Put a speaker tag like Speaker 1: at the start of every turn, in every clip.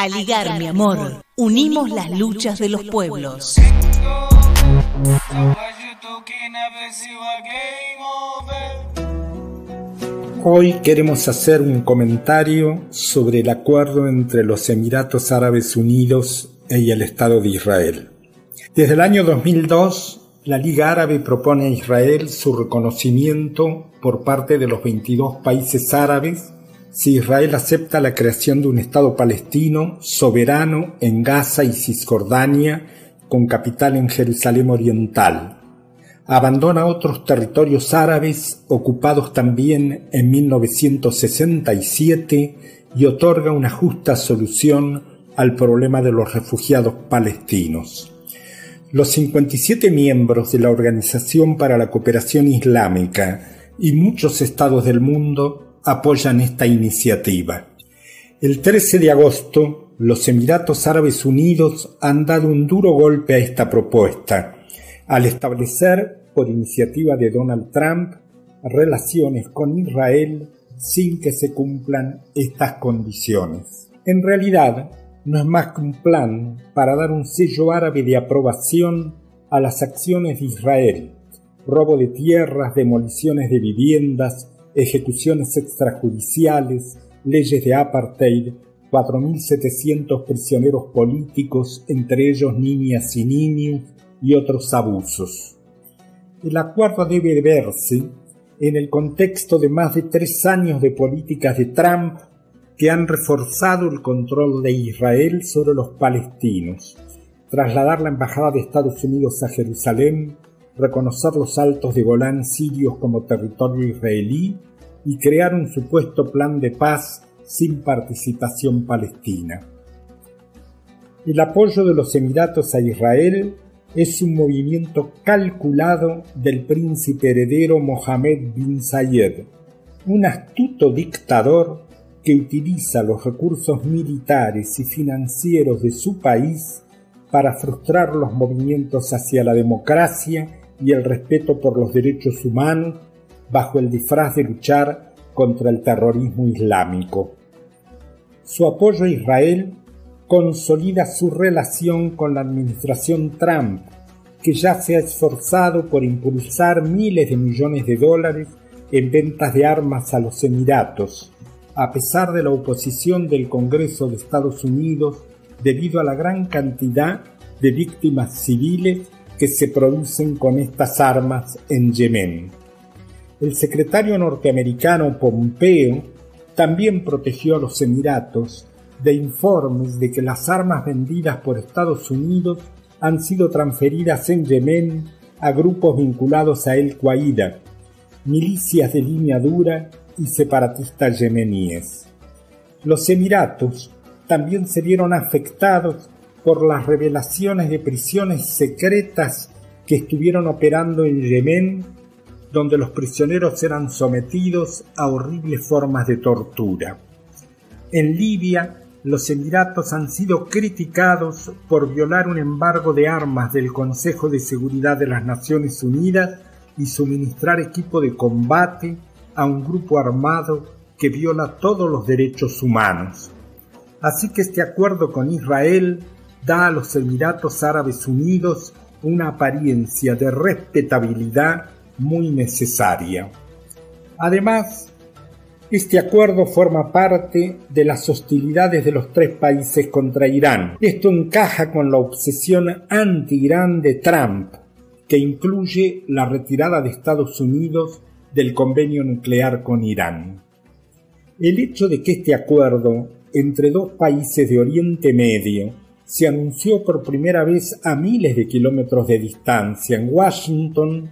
Speaker 1: Aligar, mi amor. Unimos las luchas de los pueblos.
Speaker 2: Hoy queremos hacer un comentario sobre el acuerdo entre los Emiratos Árabes Unidos y el Estado de Israel. Desde el año 2002, la Liga Árabe propone a Israel su reconocimiento por parte de los 22 países árabes si Israel acepta la creación de un Estado palestino soberano en Gaza y Cisjordania con capital en Jerusalén Oriental. Abandona otros territorios árabes ocupados también en 1967 y otorga una justa solución al problema de los refugiados palestinos. Los 57 miembros de la Organización para la Cooperación Islámica y muchos estados del mundo apoyan esta iniciativa. El 13 de agosto, los Emiratos Árabes Unidos han dado un duro golpe a esta propuesta, al establecer, por iniciativa de Donald Trump, relaciones con Israel sin que se cumplan estas condiciones. En realidad, no es más que un plan para dar un sello árabe de aprobación a las acciones de Israel, robo de tierras, demoliciones de viviendas, ejecuciones extrajudiciales, leyes de apartheid, 4.700 prisioneros políticos, entre ellos niñas y niños, y otros abusos. El acuerdo debe verse en el contexto de más de tres años de políticas de Trump que han reforzado el control de Israel sobre los palestinos, trasladar la Embajada de Estados Unidos a Jerusalén, reconocer los altos de Golán sirios como territorio israelí y crear un supuesto plan de paz sin participación palestina. El apoyo de los Emiratos a Israel es un movimiento calculado del príncipe heredero Mohammed bin Zayed, un astuto dictador que utiliza los recursos militares y financieros de su país para frustrar los movimientos hacia la democracia y el respeto por los derechos humanos bajo el disfraz de luchar contra el terrorismo islámico. Su apoyo a Israel consolida su relación con la administración Trump, que ya se ha esforzado por impulsar miles de millones de dólares en ventas de armas a los Emiratos, a pesar de la oposición del Congreso de Estados Unidos debido a la gran cantidad de víctimas civiles que se producen con estas armas en Yemen. El secretario norteamericano Pompeo también protegió a los Emiratos de informes de que las armas vendidas por Estados Unidos han sido transferidas en Yemen a grupos vinculados a El Qaeda, milicias de línea dura y separatistas yemeníes. Los Emiratos también se vieron afectados por las revelaciones de prisiones secretas que estuvieron operando en Yemen, donde los prisioneros eran sometidos a horribles formas de tortura. En Libia, los Emiratos han sido criticados por violar un embargo de armas del Consejo de Seguridad de las Naciones Unidas y suministrar equipo de combate a un grupo armado que viola todos los derechos humanos. Así que este acuerdo con Israel da a los Emiratos Árabes Unidos una apariencia de respetabilidad muy necesaria. Además, este acuerdo forma parte de las hostilidades de los tres países contra Irán. Esto encaja con la obsesión anti-Irán de Trump, que incluye la retirada de Estados Unidos del convenio nuclear con Irán. El hecho de que este acuerdo entre dos países de Oriente Medio se anunció por primera vez a miles de kilómetros de distancia en Washington,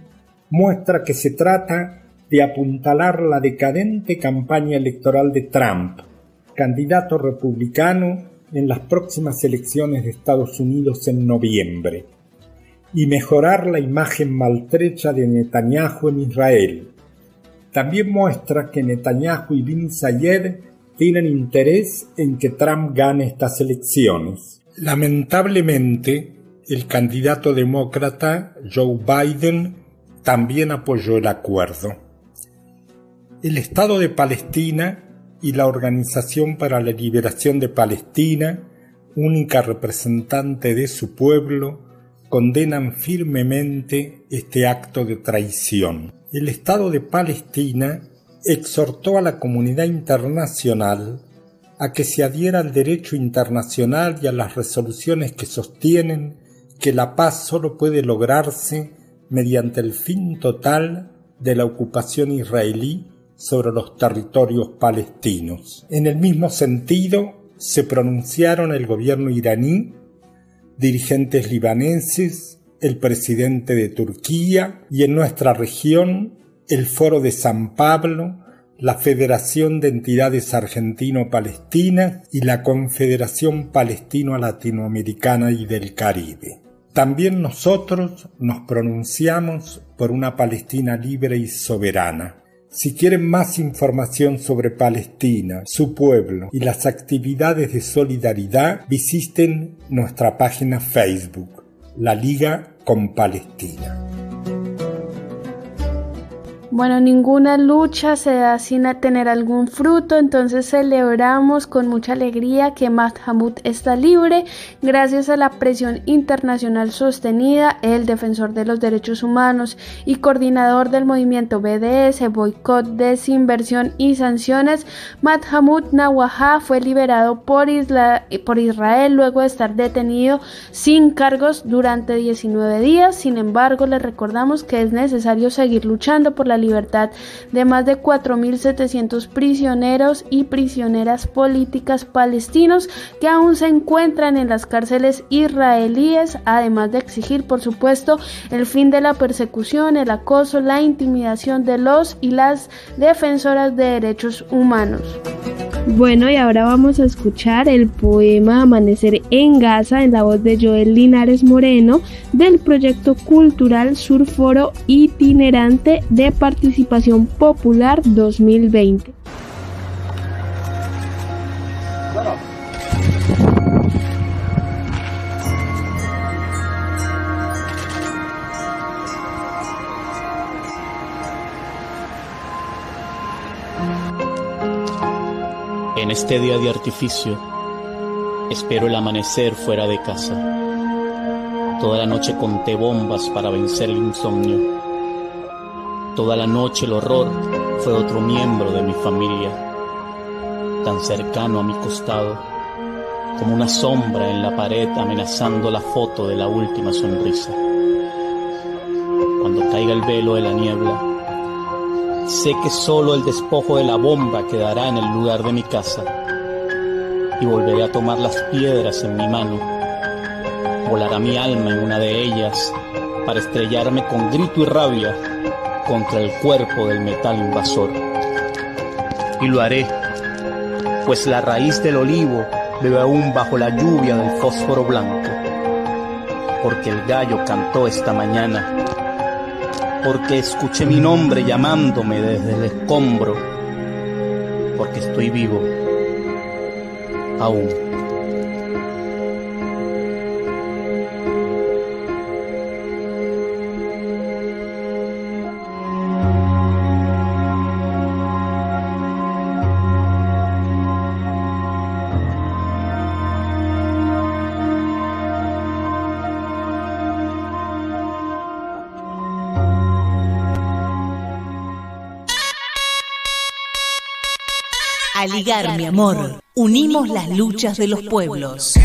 Speaker 2: muestra que se trata de apuntalar la decadente campaña electoral de Trump, candidato republicano en las próximas elecciones de Estados Unidos en noviembre, y mejorar la imagen maltrecha de Netanyahu en Israel. También muestra que Netanyahu y Bin Zayed tienen interés en que Trump gane estas elecciones. Lamentablemente, el candidato demócrata Joe Biden también apoyó el acuerdo. El Estado de Palestina y la Organización para la Liberación de Palestina única representante de su pueblo, condenan firmemente este acto de traición. El Estado de Palestina exhortó a la comunidad internacional a que se adhiera al derecho internacional y a las resoluciones que sostienen que la paz solo puede lograrse mediante el fin total de la ocupación israelí sobre los territorios palestinos. En el mismo sentido, se pronunciaron el gobierno iraní, dirigentes libaneses, el presidente de Turquía y en nuestra región el Foro de San Pablo, la Federación de Entidades Argentino-Palestinas y la Confederación Palestino-Latinoamericana y del Caribe. También nosotros nos pronunciamos por una Palestina libre y soberana. Si quieren más información sobre Palestina, su pueblo y las actividades de solidaridad, visiten nuestra página Facebook, La Liga con Palestina.
Speaker 3: Bueno, ninguna lucha se da sin tener algún fruto, entonces celebramos con mucha alegría que Mahmoud está libre gracias a la presión internacional sostenida. El defensor de los derechos humanos y coordinador del movimiento BDS, boicot, desinversión y sanciones, Mahmoud Nawajah fue liberado por, por Israel luego de estar detenido sin cargos durante 19 días. Sin embargo, le recordamos que es necesario seguir luchando por la libertad libertad de más de 4.700 prisioneros y prisioneras políticas palestinos que aún se encuentran en las cárceles israelíes, además de exigir, por supuesto, el fin de la persecución, el acoso, la intimidación de los y las defensoras de derechos humanos. Bueno, y ahora vamos a escuchar el poema Amanecer en Gaza en la voz de Joel Linares Moreno del proyecto cultural Surforo itinerante de participación popular 2020.
Speaker 4: Este día de artificio, espero el amanecer fuera de casa. Toda la noche conté bombas para vencer el insomnio. Toda la noche el horror fue otro miembro de mi familia, tan cercano a mi costado, como una sombra en la pared amenazando la foto de la última sonrisa. Cuando caiga el velo de la niebla, Sé que solo el despojo de la bomba quedará en el lugar de mi casa y volveré a tomar las piedras en mi mano. Volará mi alma en una de ellas para estrellarme con grito y rabia contra el cuerpo del metal invasor. Y lo haré, pues la raíz del olivo bebe aún bajo la lluvia del fósforo blanco, porque el gallo cantó esta mañana porque escuché mi nombre llamándome desde el escombro, porque estoy vivo aún.
Speaker 1: A ligar, mi amor, unimos las luchas de los pueblos.